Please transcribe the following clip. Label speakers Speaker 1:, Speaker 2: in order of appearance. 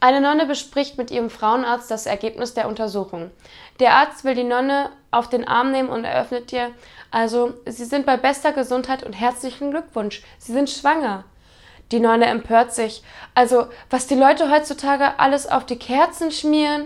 Speaker 1: Eine Nonne bespricht mit ihrem Frauenarzt das Ergebnis der Untersuchung. Der Arzt will die Nonne auf den Arm nehmen und eröffnet ihr, also, Sie sind bei bester Gesundheit und herzlichen Glückwunsch. Sie sind schwanger. Die Nonne empört sich. Also, was die Leute heutzutage alles auf die Kerzen schmieren.